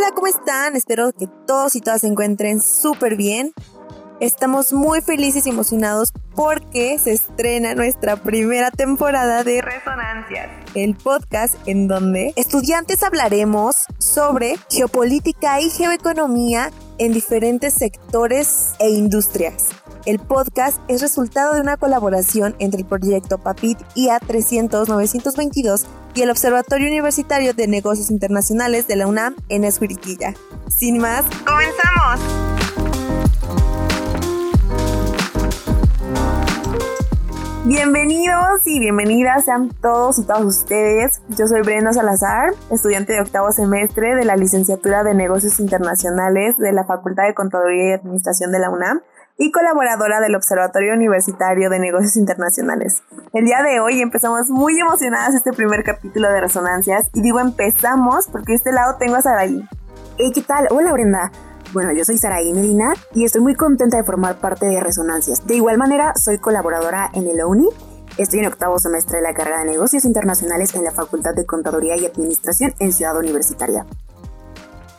Hola, ¿cómo están? Espero que todos y todas se encuentren súper bien. Estamos muy felices y emocionados porque se estrena nuestra primera temporada de Resonancias, el podcast en donde estudiantes hablaremos sobre geopolítica y geoeconomía en diferentes sectores e industrias. El podcast es resultado de una colaboración entre el proyecto PAPIT IA 300-922 y el Observatorio Universitario de Negocios Internacionales de la UNAM en Esquiriquilla. Sin más, ¡comenzamos! Bienvenidos y bienvenidas sean todos y todas ustedes. Yo soy Brenda Salazar, estudiante de octavo semestre de la licenciatura de Negocios Internacionales de la Facultad de Contaduría y Administración de la UNAM y colaboradora del Observatorio Universitario de Negocios Internacionales. El día de hoy empezamos muy emocionadas este primer capítulo de Resonancias y digo empezamos porque de este lado tengo a Saraí. Hey, ¿qué tal? Hola Brenda. Bueno, yo soy Saraí Medina y estoy muy contenta de formar parte de Resonancias. De igual manera, soy colaboradora en el ONI. Estoy en octavo semestre de la carrera de Negocios Internacionales en la Facultad de Contaduría y Administración en Ciudad Universitaria.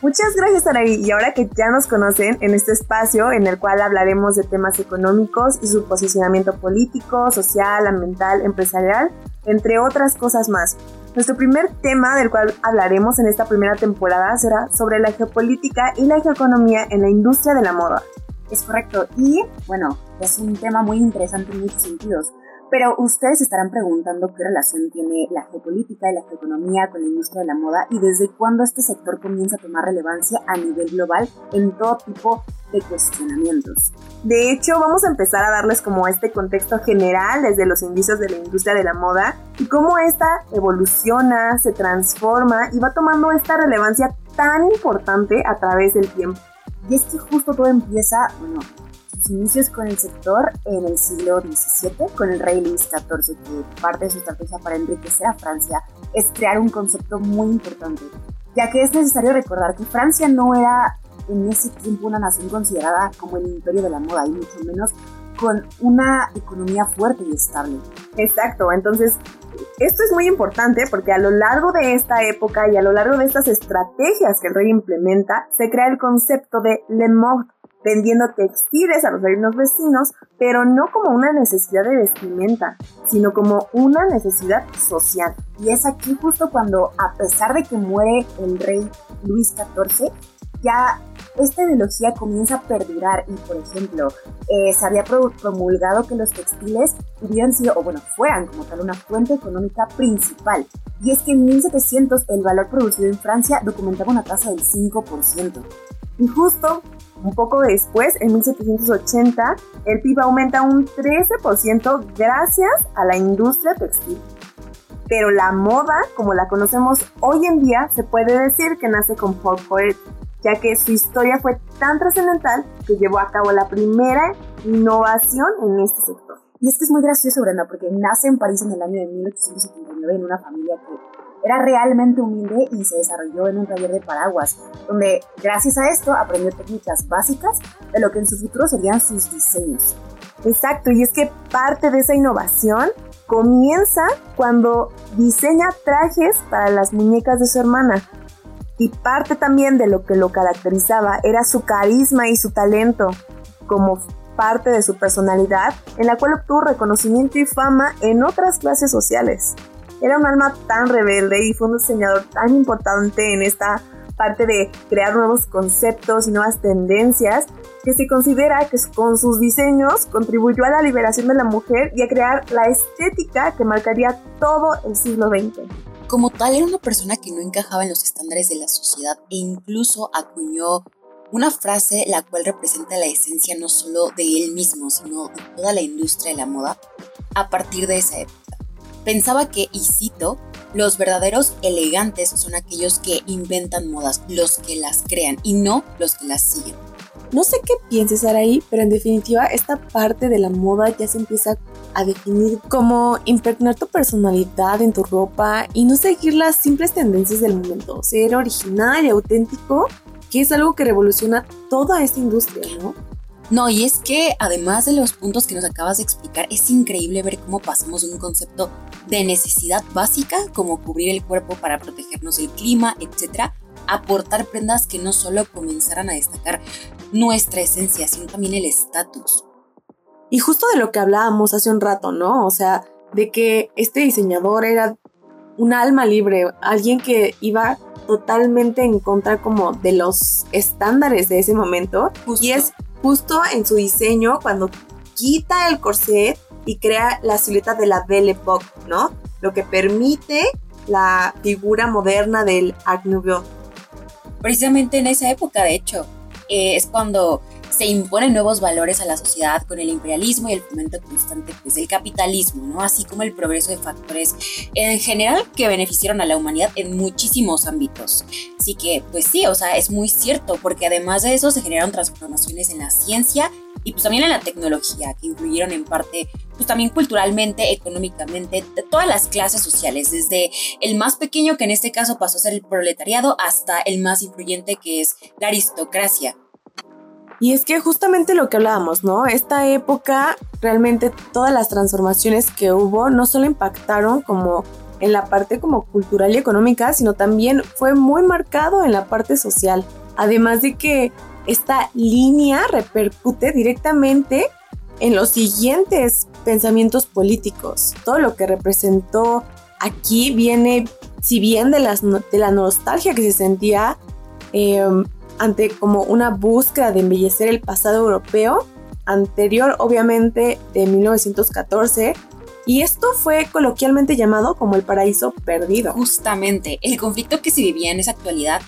Muchas gracias, Anaí. Y ahora que ya nos conocen en este espacio en el cual hablaremos de temas económicos y su posicionamiento político, social, ambiental, empresarial, entre otras cosas más. Nuestro primer tema del cual hablaremos en esta primera temporada será sobre la geopolítica y la geoeconomía en la industria de la moda. Es correcto. Y bueno, es un tema muy interesante en muchos sentidos. Pero ustedes estarán preguntando qué relación tiene la geopolítica y la geoeconomía con la industria de la moda y desde cuándo este sector comienza a tomar relevancia a nivel global en todo tipo de cuestionamientos. De hecho, vamos a empezar a darles como este contexto general desde los indicios de la industria de la moda y cómo esta evoluciona, se transforma y va tomando esta relevancia tan importante a través del tiempo. Y es que justo todo empieza, bueno, inicios con el sector en el siglo XVII, con el rey Luis XIV, que parte de su estrategia para enriquecer a Francia es crear un concepto muy importante, ya que es necesario recordar que Francia no era en ese tiempo una nación considerada como el imperio de la moda, y mucho menos con una economía fuerte y estable. Exacto, entonces esto es muy importante porque a lo largo de esta época y a lo largo de estas estrategias que el rey implementa, se crea el concepto de le mode, vendiendo textiles a los reinos vecinos, pero no como una necesidad de vestimenta, sino como una necesidad social. Y es aquí justo cuando, a pesar de que muere el rey Luis XIV, ya esta ideología comienza a perdurar y, por ejemplo, eh, se había promulgado que los textiles hubieran sido, o bueno, fueran como tal una fuente económica principal. Y es que en 1700 el valor producido en Francia documentaba una tasa del 5%. Y justo un poco después, en 1780, el PIB aumenta un 13% gracias a la industria textil. Pero la moda, como la conocemos hoy en día, se puede decir que nace con Paul Poet, ya que su historia fue tan trascendental que llevó a cabo la primera innovación en este sector. Y es es muy gracioso, Brenda, porque nace en París en el año de 1879 en una familia que era realmente humilde y se desarrolló en un taller de paraguas, donde gracias a esto aprendió técnicas básicas de lo que en su futuro serían sus diseños. Exacto, y es que parte de esa innovación comienza cuando diseña trajes para las muñecas de su hermana. Y parte también de lo que lo caracterizaba era su carisma y su talento, como parte de su personalidad, en la cual obtuvo reconocimiento y fama en otras clases sociales. Era un alma tan rebelde y fue un diseñador tan importante en esta parte de crear nuevos conceptos y nuevas tendencias que se considera que con sus diseños contribuyó a la liberación de la mujer y a crear la estética que marcaría todo el siglo XX. Como tal, era una persona que no encajaba en los estándares de la sociedad e incluso acuñó una frase la cual representa la esencia no solo de él mismo, sino de toda la industria de la moda a partir de esa época. Pensaba que, y cito, los verdaderos elegantes son aquellos que inventan modas, los que las crean y no los que las siguen. No sé qué pienses, Araí, pero en definitiva esta parte de la moda ya se empieza a definir como impregnar tu personalidad en tu ropa y no seguir las simples tendencias del momento, ser original y auténtico, que es algo que revoluciona toda esta industria, ¿no? No, y es que además de los puntos que nos acabas de explicar, es increíble ver cómo pasamos de un concepto de necesidad básica, como cubrir el cuerpo para protegernos del clima, etc., aportar prendas que no solo comenzaran a destacar nuestra esencia, sino también el estatus. Y justo de lo que hablábamos hace un rato, ¿no? O sea, de que este diseñador era un alma libre, alguien que iba totalmente en contra como de los estándares de ese momento. Y es justo en su diseño cuando quita el corset y crea la silueta de la Belle Époque, ¿no? Lo que permite la figura moderna del Art Nouveau. Precisamente en esa época, de hecho, eh, es cuando se imponen nuevos valores a la sociedad con el imperialismo y el fomento constante pues, del capitalismo, ¿no? así como el progreso de factores en general que beneficiaron a la humanidad en muchísimos ámbitos. Así que, pues sí, o sea, es muy cierto, porque además de eso se generaron transformaciones en la ciencia y pues también en la tecnología, que influyeron en parte, pues también culturalmente, económicamente, de todas las clases sociales, desde el más pequeño, que en este caso pasó a ser el proletariado, hasta el más influyente, que es la aristocracia. Y es que justamente lo que hablábamos, ¿no? Esta época, realmente todas las transformaciones que hubo no solo impactaron como en la parte como cultural y económica, sino también fue muy marcado en la parte social. Además de que esta línea repercute directamente en los siguientes pensamientos políticos. Todo lo que representó aquí viene, si bien de, las, de la nostalgia que se sentía eh, ante como una búsqueda de embellecer el pasado europeo, anterior obviamente de 1914, y esto fue coloquialmente llamado como el paraíso perdido. Justamente, el conflicto que se vivía en esa actualidad,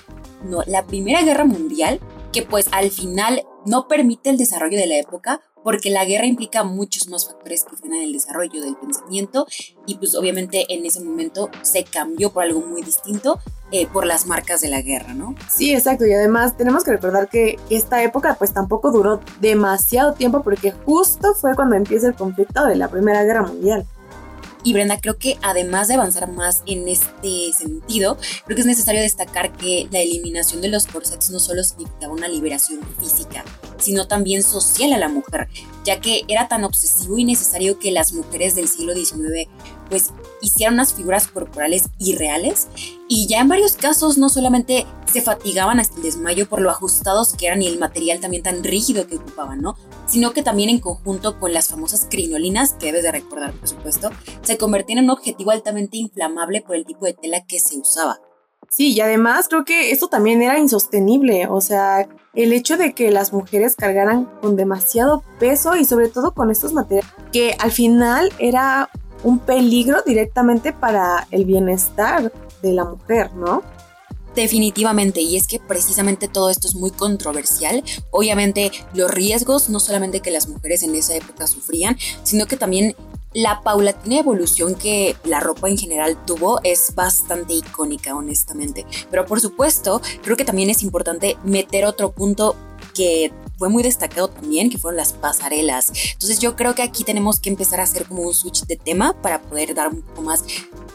no, la Primera Guerra Mundial, que pues al final no permite el desarrollo de la época, porque la guerra implica muchos más factores que frenan el desarrollo del pensamiento y pues obviamente en ese momento se cambió por algo muy distinto eh, por las marcas de la guerra, ¿no? Sí, exacto, y además tenemos que recordar que esta época pues tampoco duró demasiado tiempo porque justo fue cuando empieza el conflicto de la Primera Guerra Mundial. Y Brenda, creo que además de avanzar más en este sentido, creo que es necesario destacar que la eliminación de los corsets no solo significaba una liberación física, sino también social a la mujer, ya que era tan obsesivo y necesario que las mujeres del siglo XIX pues hicieran unas figuras corporales irreales y ya en varios casos no solamente se fatigaban hasta el desmayo por lo ajustados que eran y el material también tan rígido que ocupaban, ¿no? Sino que también en conjunto con las famosas crinolinas, que debes de recordar por supuesto, se convertían en un objetivo altamente inflamable por el tipo de tela que se usaba. Sí, y además creo que esto también era insostenible, o sea, el hecho de que las mujeres cargaran con demasiado peso y sobre todo con estos materiales que al final era un peligro directamente para el bienestar de la mujer, ¿no? Definitivamente, y es que precisamente todo esto es muy controversial. Obviamente los riesgos, no solamente que las mujeres en esa época sufrían, sino que también la paulatina evolución que la ropa en general tuvo es bastante icónica, honestamente. Pero por supuesto, creo que también es importante meter otro punto que fue muy destacado también, que fueron las pasarelas. Entonces yo creo que aquí tenemos que empezar a hacer como un switch de tema para poder dar un poco más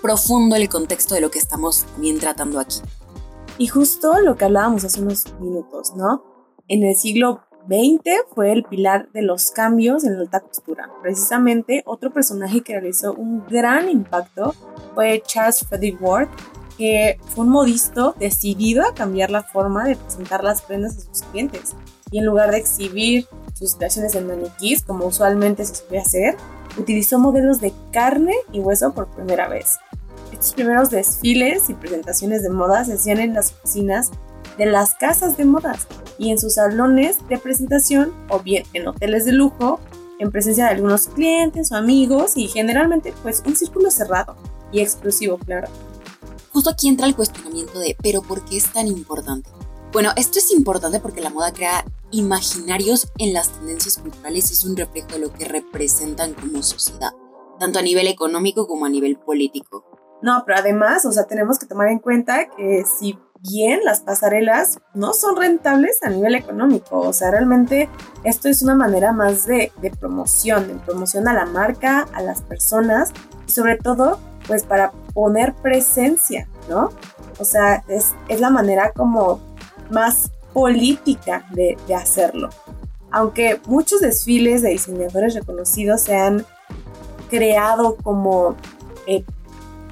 profundo el contexto de lo que estamos también tratando aquí. Y justo lo que hablábamos hace unos minutos, ¿no? En el siglo 20 fue el pilar de los cambios en la alta costura. Precisamente otro personaje que realizó un gran impacto fue Charles Frederick Ward, que fue un modisto decidido a cambiar la forma de presentar las prendas a sus clientes. Y en lugar de exhibir sus creaciones en maniquís, como usualmente se suele hacer, utilizó modelos de carne y hueso por primera vez. Estos primeros desfiles y presentaciones de moda se hacían en las oficinas de las casas de modas y en sus salones de presentación o bien en hoteles de lujo en presencia de algunos clientes o amigos y generalmente pues un círculo cerrado y exclusivo, claro. Justo aquí entra el cuestionamiento de, pero ¿por qué es tan importante? Bueno, esto es importante porque la moda crea imaginarios en las tendencias culturales y es un reflejo de lo que representan como sociedad, tanto a nivel económico como a nivel político. No, pero además, o sea, tenemos que tomar en cuenta que si bien las pasarelas no son rentables a nivel económico. O sea, realmente esto es una manera más de, promoción, de promoción a la marca, a las personas y sobre todo pues para poner presencia, ¿no? O sea, es, la manera como más política de, hacerlo. Aunque muchos desfiles de diseñadores reconocidos se han creado como eh,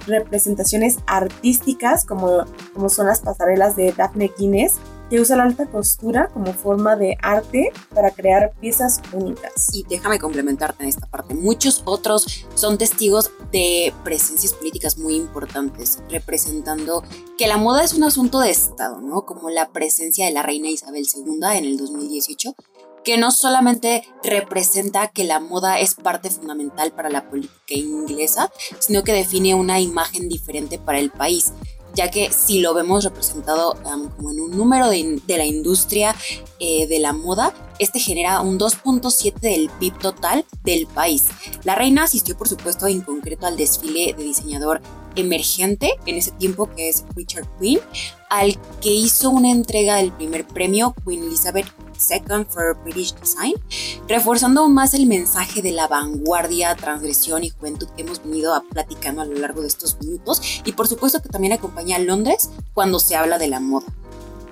representaciones artísticas como, como son las pasarelas de Daphne Guinness, que usa la alta costura como forma de arte para crear piezas únicas. Y déjame complementarte en esta parte. Muchos otros son testigos de presencias políticas muy importantes, representando que la moda es un asunto de Estado, ¿no? Como la presencia de la reina Isabel II en el 2018 que no solamente representa que la moda es parte fundamental para la política inglesa, sino que define una imagen diferente para el país ya que si lo vemos representado como en un número de, la industria eh, de la moda, este genera un 2.7 del PIB total del país. La reina asistió, por supuesto, en concreto al desfile de diseñador emergente en ese tiempo, que es Richard Quinn, al que hizo una entrega del primer premio Queen Elizabeth Second for British Design, reforzando aún más el mensaje de la vanguardia, transgresión y juventud que hemos venido platicando a lo largo de estos minutos y por supuesto que también acompaña a Londres cuando se habla de la moda.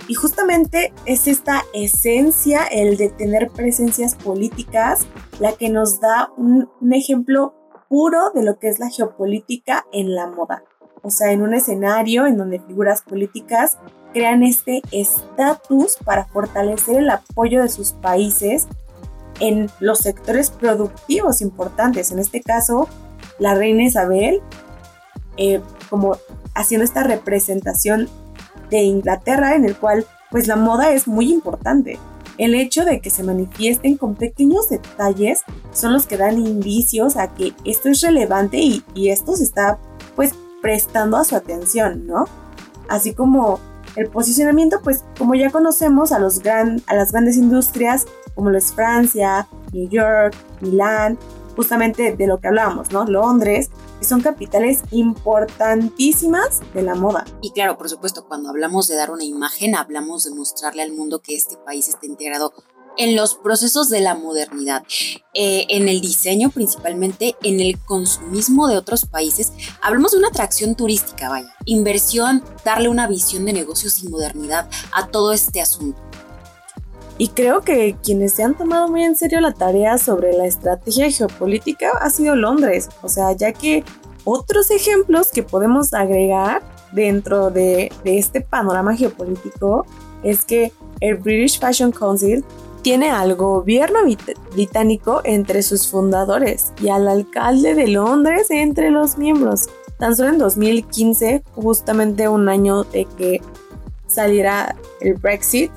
Y justamente es esta esencia, el de tener presencias políticas, la que nos da un, un ejemplo puro de lo que es la geopolítica en la moda. O sea, en un escenario en donde figuras políticas crean este estatus para fortalecer el apoyo de sus países en los sectores productivos importantes. En este caso, la reina Isabel, eh, como haciendo esta representación de Inglaterra en el cual pues la moda es muy importante. El hecho de que se manifiesten con pequeños detalles son los que dan indicios a que esto es relevante y, y esto se está pues prestando a su atención, ¿no? Así como el posicionamiento, pues como ya conocemos a, los gran, a las grandes industrias como lo es Francia, New York, Milán, justamente de lo que hablábamos, ¿no? Londres, que son capitales importantísimas de la moda. Y claro, por supuesto, cuando hablamos de dar una imagen, hablamos de mostrarle al mundo que este país está integrado en los procesos de la modernidad, eh, en el diseño principalmente, en el consumismo de otros países. Hablamos de una atracción turística, vaya, inversión, darle una visión de negocios y modernidad a todo este asunto. Y creo que quienes se han tomado muy en serio la tarea sobre la estrategia geopolítica ha sido Londres, o sea, ya que otros ejemplos que podemos agregar dentro de, de este panorama geopolítico es que el British Fashion Council tiene al gobierno británico entre sus fundadores y al alcalde de Londres entre los miembros. Tan solo en 2015, justamente un año de que saliera el Brexit,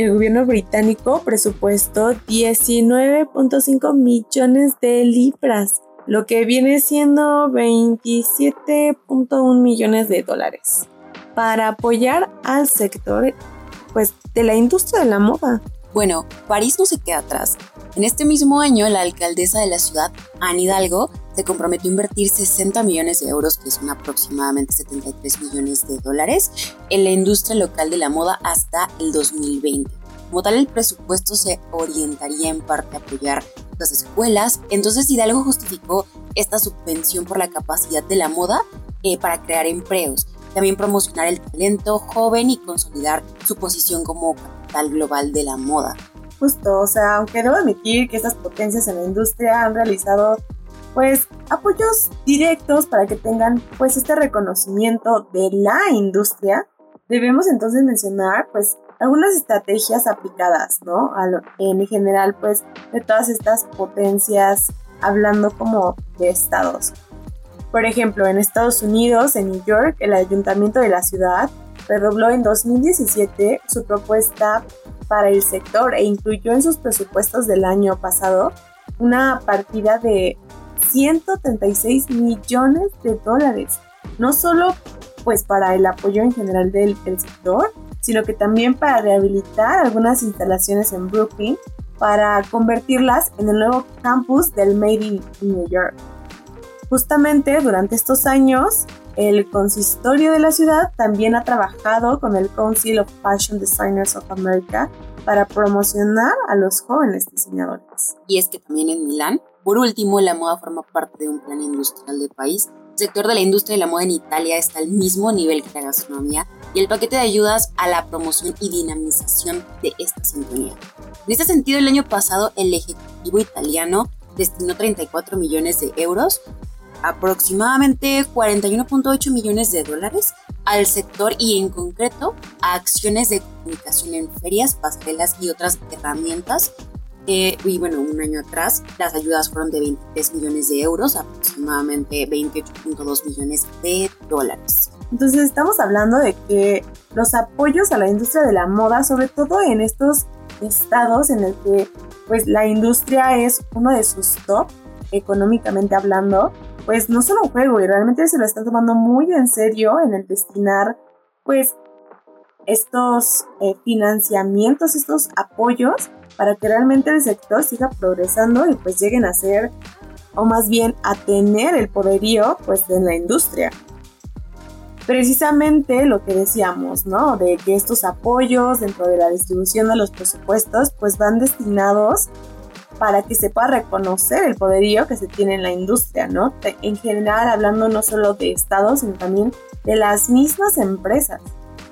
el gobierno británico presupuestó 19.5 millones de libras, lo que viene siendo 27.1 millones de dólares, para apoyar al sector pues, de la industria de la moda. Bueno, París no se queda atrás. En este mismo año, la alcaldesa de la ciudad, Anne Hidalgo, se comprometió a invertir 60 millones de euros, que son aproximadamente 73 millones de dólares, en la industria local de la moda hasta el 2020. Como tal, el presupuesto se orientaría en parte a apoyar las escuelas, entonces Hidalgo justificó esta subvención por la capacidad de la moda eh, para crear empleos, también promocionar el talento joven y consolidar su posición como global de la moda. Justo, o sea, aunque debo admitir que estas potencias en la industria han realizado pues apoyos directos para que tengan pues este reconocimiento de la industria, debemos entonces mencionar pues algunas estrategias aplicadas, ¿no? En general pues de todas estas potencias hablando como de estados. Por ejemplo, en Estados Unidos, en New York, el ayuntamiento de la ciudad redobló en 2017 su propuesta para el sector e incluyó en sus presupuestos del año pasado una partida de 136 millones de dólares, no solo pues para el apoyo en general del, del sector, sino que también para rehabilitar algunas instalaciones en Brooklyn para convertirlas en el nuevo campus del Made in New York. Justamente durante estos años, el consistorio de la ciudad también ha trabajado con el Council of Fashion Designers of America para promocionar a los jóvenes diseñadores. Y es que también en Milán, por último, la moda forma parte de un plan industrial del país. El sector de la industria de la moda en Italia está al mismo nivel que la gastronomía y el paquete de ayudas a la promoción y dinamización de esta sintonía. En este sentido, el año pasado el Ejecutivo italiano destinó 34 millones de euros aproximadamente 41.8 millones de dólares al sector y en concreto a acciones de comunicación en ferias, pasarelas y otras herramientas. Eh, y bueno, un año atrás las ayudas fueron de 23 millones de euros, aproximadamente 28.2 millones de dólares. Entonces estamos hablando de que los apoyos a la industria de la moda, sobre todo en estos estados en el que pues la industria es uno de sus top económicamente hablando, pues no solo un juego y realmente se lo están tomando muy en serio en el destinar pues estos eh, financiamientos, estos apoyos para que realmente el sector siga progresando y pues lleguen a ser o más bien a tener el poderío pues en la industria precisamente lo que decíamos, ¿no? De que estos apoyos dentro de la distribución de los presupuestos, pues van destinados para que se pueda reconocer el poderío que se tiene en la industria, ¿no? En general, hablando no solo de estados, sino también de las mismas empresas.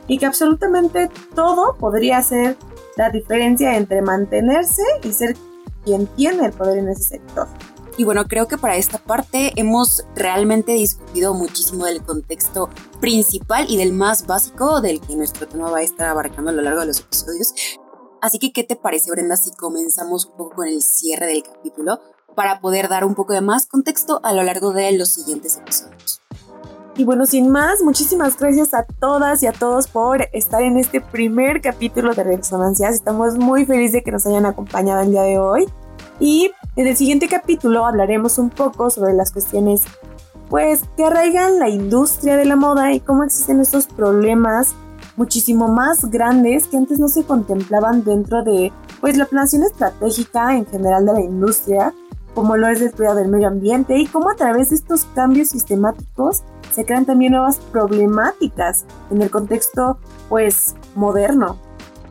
Y que absolutamente todo podría ser la diferencia entre mantenerse y ser quien tiene el poder en ese sector. Y bueno, creo que para esta parte hemos realmente discutido muchísimo del contexto principal y del más básico del que nuestro tema va a estar abarcando a lo largo de los episodios. Así que, ¿qué te parece, Brenda, si comenzamos un poco con el cierre del capítulo para poder dar un poco de más contexto a lo largo de los siguientes episodios? Y bueno, sin más, muchísimas gracias a todas y a todos por estar en este primer capítulo de Resonancias. Estamos muy felices de que nos hayan acompañado el día de hoy. Y en el siguiente capítulo hablaremos un poco sobre las cuestiones pues que arraigan la industria de la moda y cómo existen estos problemas muchísimo más grandes que antes no se contemplaban dentro de pues la planeación estratégica en general de la industria, como lo es el cuidado del medio ambiente y cómo a través de estos cambios sistemáticos se crean también nuevas problemáticas en el contexto pues moderno.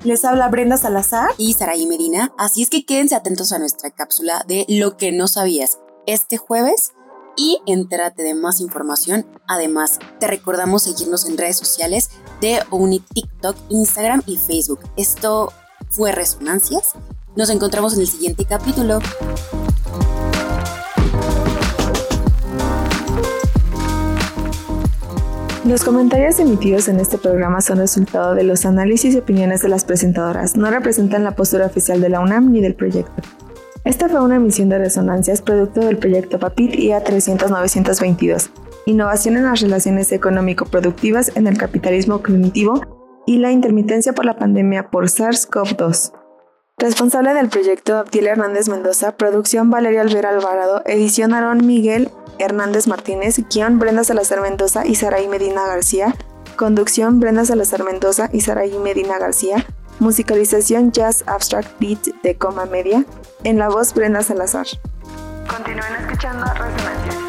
Les habla Brenda Salazar y Saraí Medina, así es que quédense atentos a nuestra cápsula de Lo que no sabías este jueves y entérate de más información. Además, te recordamos seguirnos en redes sociales de Uni TikTok, Instagram y Facebook. Esto fue Resonancias. Nos encontramos en el siguiente capítulo. Los comentarios emitidos en este programa son resultado de los análisis y opiniones de las presentadoras, no representan la postura oficial de la UNAM ni del proyecto. Esta fue una emisión de resonancias producto del proyecto PAPIT IA 300-922, Innovación en las relaciones económico-productivas en el capitalismo cognitivo y la intermitencia por la pandemia por SARS-CoV-2. Responsable del proyecto Abdiel Hernández Mendoza, producción Valeria Alvera Alvarado, edición Aarón Miguel Hernández Martínez, guion Brenda Salazar Mendoza y Saraí Medina García, conducción Brenda Salazar Mendoza y Saraí Medina García, musicalización Jazz Abstract Beat de Coma Media, en la voz Brenda Salazar. Continúen escuchando Resonancia.